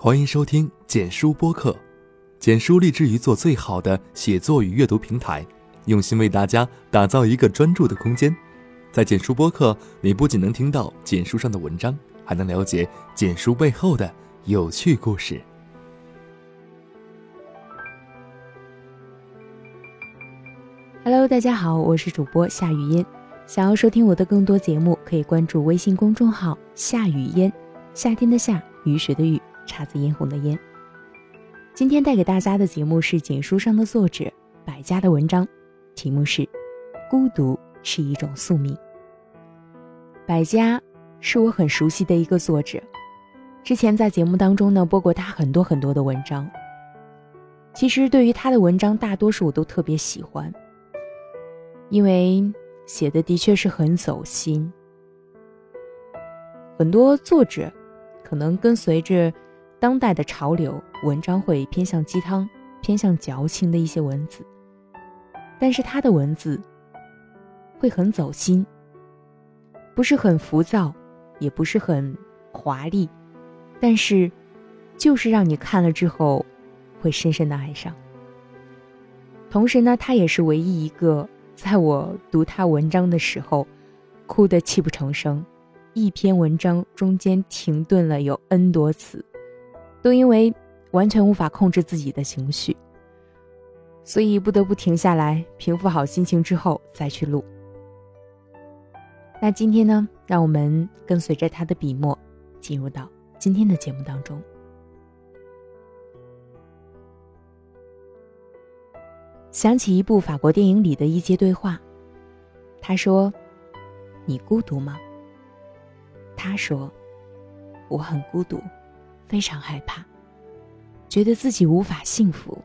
欢迎收听简书播客。简书立志于做最好的写作与阅读平台，用心为大家打造一个专注的空间。在简书播客，你不仅能听到简书上的文章，还能了解简书背后的有趣故事。Hello，大家好，我是主播夏雨嫣。想要收听我的更多节目，可以关注微信公众号“夏雨嫣”，夏天的夏，雨水的雨，姹紫嫣红的嫣。今天带给大家的节目是简书上的作者百家的文章，题目是《孤独是一种宿命》。百家是我很熟悉的一个作者，之前在节目当中呢播过他很多很多的文章。其实对于他的文章，大多数我都特别喜欢，因为。写的的确是很走心。很多作者可能跟随着当代的潮流，文章会偏向鸡汤、偏向矫情的一些文字，但是他的文字会很走心，不是很浮躁，也不是很华丽，但是就是让你看了之后会深深的爱上。同时呢，他也是唯一一个。在我读他文章的时候，哭得泣不成声，一篇文章中间停顿了有 N 多次，都因为完全无法控制自己的情绪，所以不得不停下来平复好心情之后再去录。那今天呢，让我们跟随着他的笔墨，进入到今天的节目当中。想起一部法国电影里的一节对话，他说：“你孤独吗？”他说：“我很孤独，非常害怕，觉得自己无法幸福。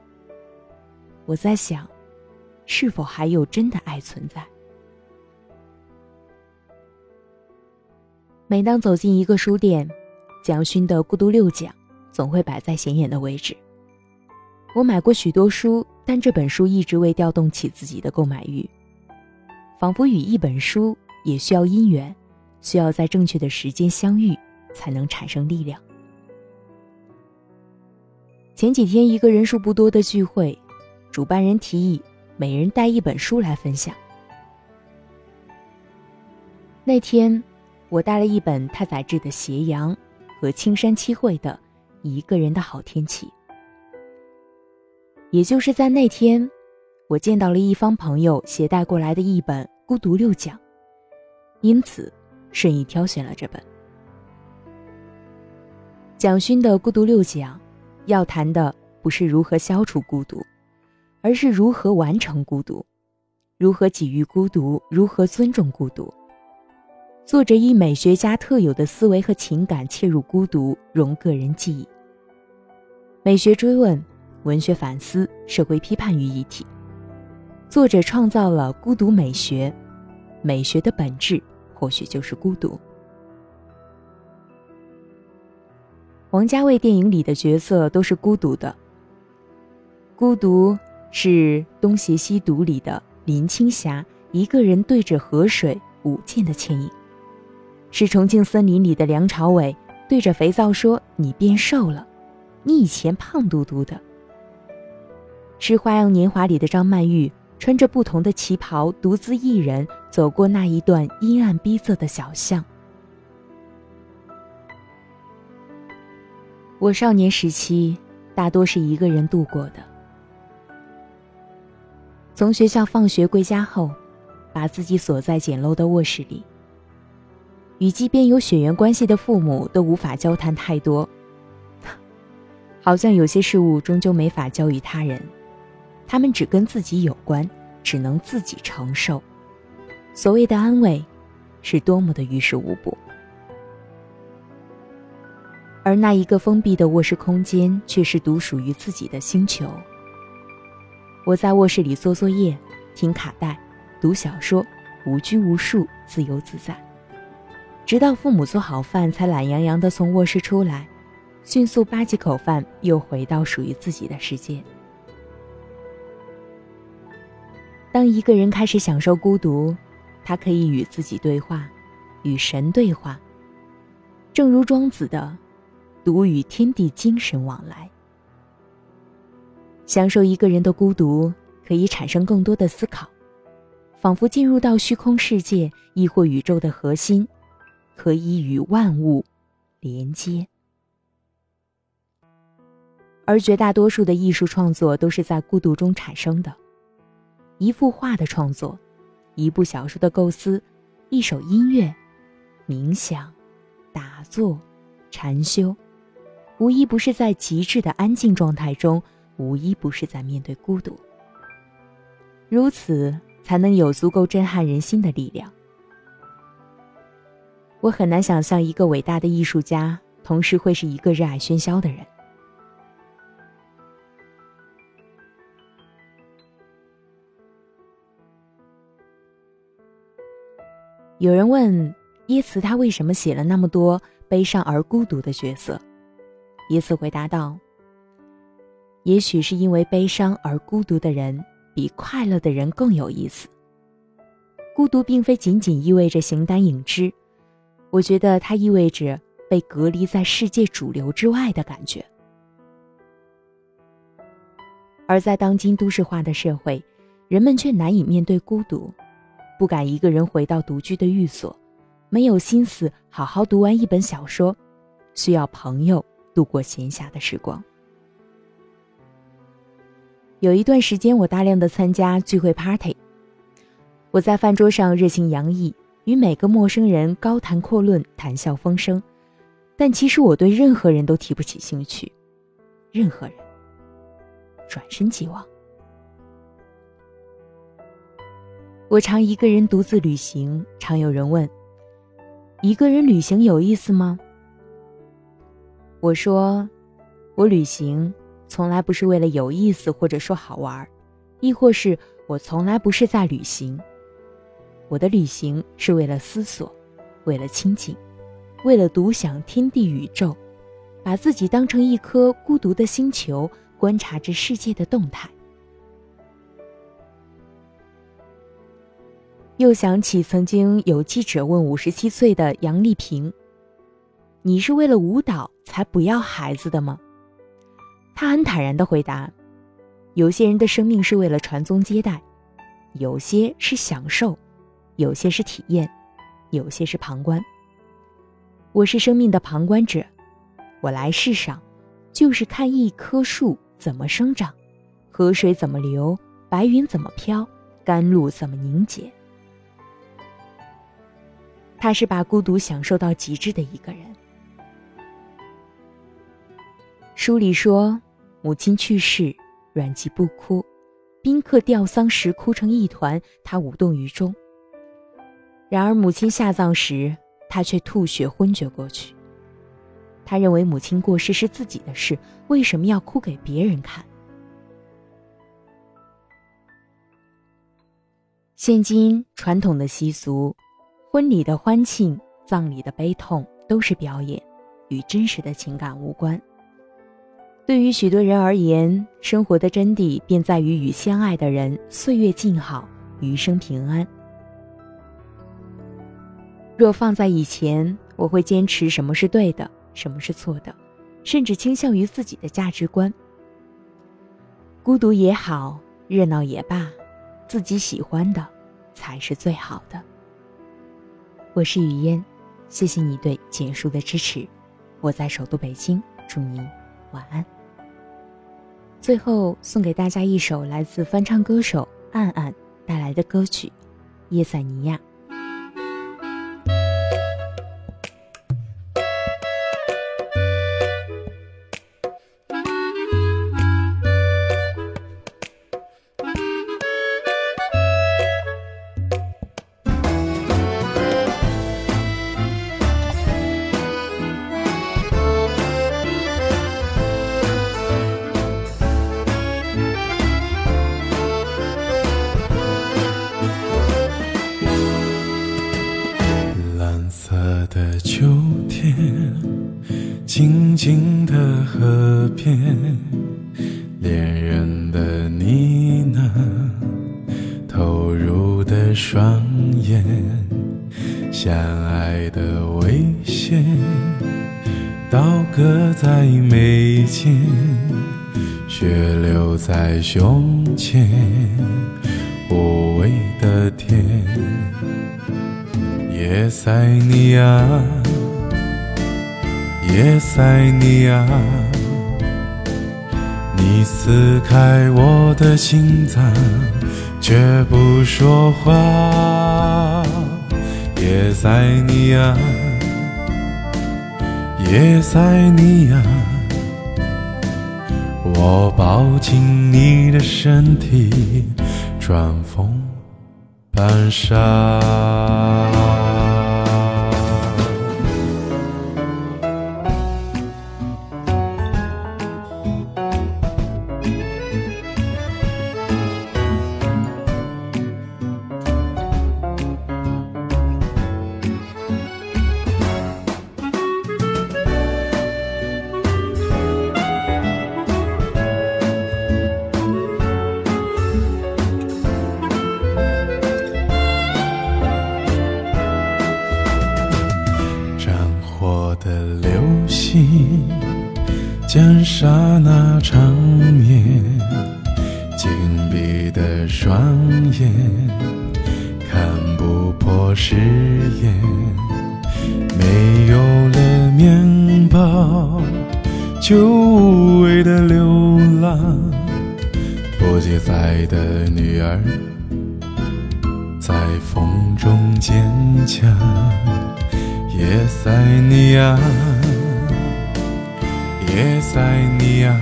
我在想，是否还有真的爱存在？”每当走进一个书店，蒋勋的《孤独六讲》总会摆在显眼的位置。我买过许多书。但这本书一直未调动起自己的购买欲，仿佛与一本书也需要因缘，需要在正确的时间相遇，才能产生力量。前几天一个人数不多的聚会，主办人提议每人带一本书来分享。那天，我带了一本太宰治的《斜阳》和青山七惠的《一个人的好天气》。也就是在那天，我见到了一方朋友携带过来的一本《孤独六讲》，因此顺意挑选了这本。蒋勋的《孤独六讲》，要谈的不是如何消除孤独，而是如何完成孤独，如何给予孤独，如何尊重孤独。作者以美学家特有的思维和情感切入孤独，融个人记忆。美学追问。文学反思、社会批判于一体，作者创造了孤独美学。美学的本质或许就是孤独。王家卫电影里的角色都是孤独的。孤独是《东邪西毒》里的林青霞一个人对着河水舞剑的倩影，是《重庆森林》里的梁朝伟对着肥皂说：“你变瘦了，你以前胖嘟嘟的。”是《花样年华》里的张曼玉，穿着不同的旗袍，独自一人走过那一段阴暗逼仄的小巷。我少年时期大多是一个人度过的。从学校放学归家后，把自己锁在简陋的卧室里，与即便有血缘关系的父母都无法交谈太多，好像有些事物终究没法交与他人。他们只跟自己有关，只能自己承受。所谓的安慰，是多么的于事无补。而那一个封闭的卧室空间，却是独属于自己的星球。我在卧室里做作业、听卡带、读小说，无拘无束，自由自在。直到父母做好饭，才懒洋洋地从卧室出来，迅速扒几口饭，又回到属于自己的世界。当一个人开始享受孤独，他可以与自己对话，与神对话。正如庄子的独与天地精神往来。享受一个人的孤独，可以产生更多的思考，仿佛进入到虚空世界，亦或宇宙的核心，可以与万物连接。而绝大多数的艺术创作都是在孤独中产生的，一幅画的创作，一部小说的构思，一首音乐，冥想，打坐，禅修，无一不是在极致的安静状态中。无一不是在面对孤独，如此才能有足够震撼人心的力量。我很难想象一个伟大的艺术家，同时会是一个热爱喧嚣的人。有人问耶茨，他为什么写了那么多悲伤而孤独的角色？耶茨回答道。也许是因为悲伤而孤独的人比快乐的人更有意思。孤独并非仅仅意味着形单影只，我觉得它意味着被隔离在世界主流之外的感觉。而在当今都市化的社会，人们却难以面对孤独，不敢一个人回到独居的寓所，没有心思好好读完一本小说，需要朋友度过闲暇的时光。有一段时间，我大量的参加聚会 party。我在饭桌上热情洋溢，与每个陌生人高谈阔论，谈笑风生。但其实我对任何人都提不起兴趣，任何人。转身即忘。我常一个人独自旅行，常有人问：一个人旅行有意思吗？我说：我旅行。从来不是为了有意思，或者说好玩，亦或是我从来不是在旅行。我的旅行是为了思索，为了清静，为了独享天地宇宙，把自己当成一颗孤独的星球，观察着世界的动态。又想起曾经有记者问五十七岁的杨丽萍：“你是为了舞蹈才不要孩子的吗？”他很坦然的回答：“有些人的生命是为了传宗接代，有些是享受，有些是体验，有些是旁观。我是生命的旁观者，我来世上，就是看一棵树怎么生长，河水怎么流，白云怎么飘，甘露怎么凝结。他是把孤独享受到极致的一个人。”书里说，母亲去世，阮籍不哭，宾客吊丧时哭成一团，他无动于衷。然而母亲下葬时，他却吐血昏厥过去。他认为母亲过世是自己的事，为什么要哭给别人看？现今传统的习俗，婚礼的欢庆，葬礼的悲痛，都是表演，与真实的情感无关。对于许多人而言，生活的真谛便在于与相爱的人岁月静好，余生平安。若放在以前，我会坚持什么是对的，什么是错的，甚至倾向于自己的价值观。孤独也好，热闹也罢，自己喜欢的才是最好的。我是雨嫣，谢谢你对简书的支持。我在首都北京，祝您晚安。最后送给大家一首来自翻唱歌手暗暗带来的歌曲《叶塞尼亚》。边，恋人的呢喃，投入的双眼，相爱的危险，到。搁在眉间，血流在胸前，无味的甜。夜塞尼亚，夜塞尼亚，你撕开我的心脏，却不说话。夜塞尼亚。夜塞尼亚，我抱紧你的身体，转风半沙。将刹那长眠，紧闭的双眼，看不破誓言。没有了面包，就无谓的流浪。不记载的女儿，在风中坚强。叶塞尼亚。叶塞尼亚，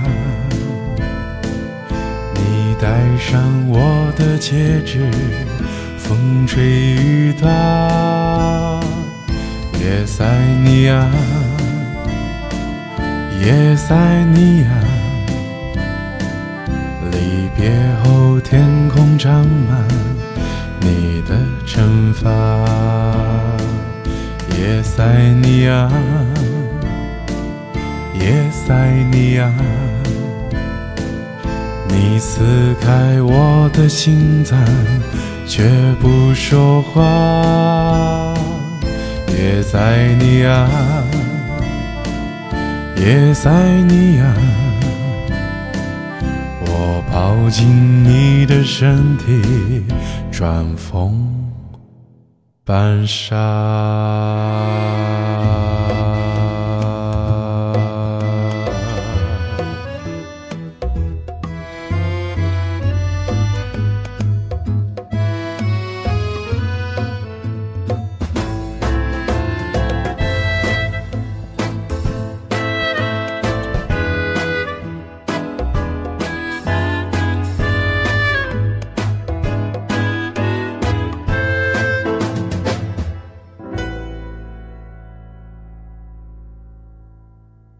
你戴上我的戒指，风吹雨打。叶塞尼亚，叶塞尼亚，离别后天空长满你的惩罚。叶塞尼亚。叶塞尼亚，你撕开我的心脏，却不说话。叶塞尼亚，叶塞尼亚，我抱紧你的身体，转风半沙。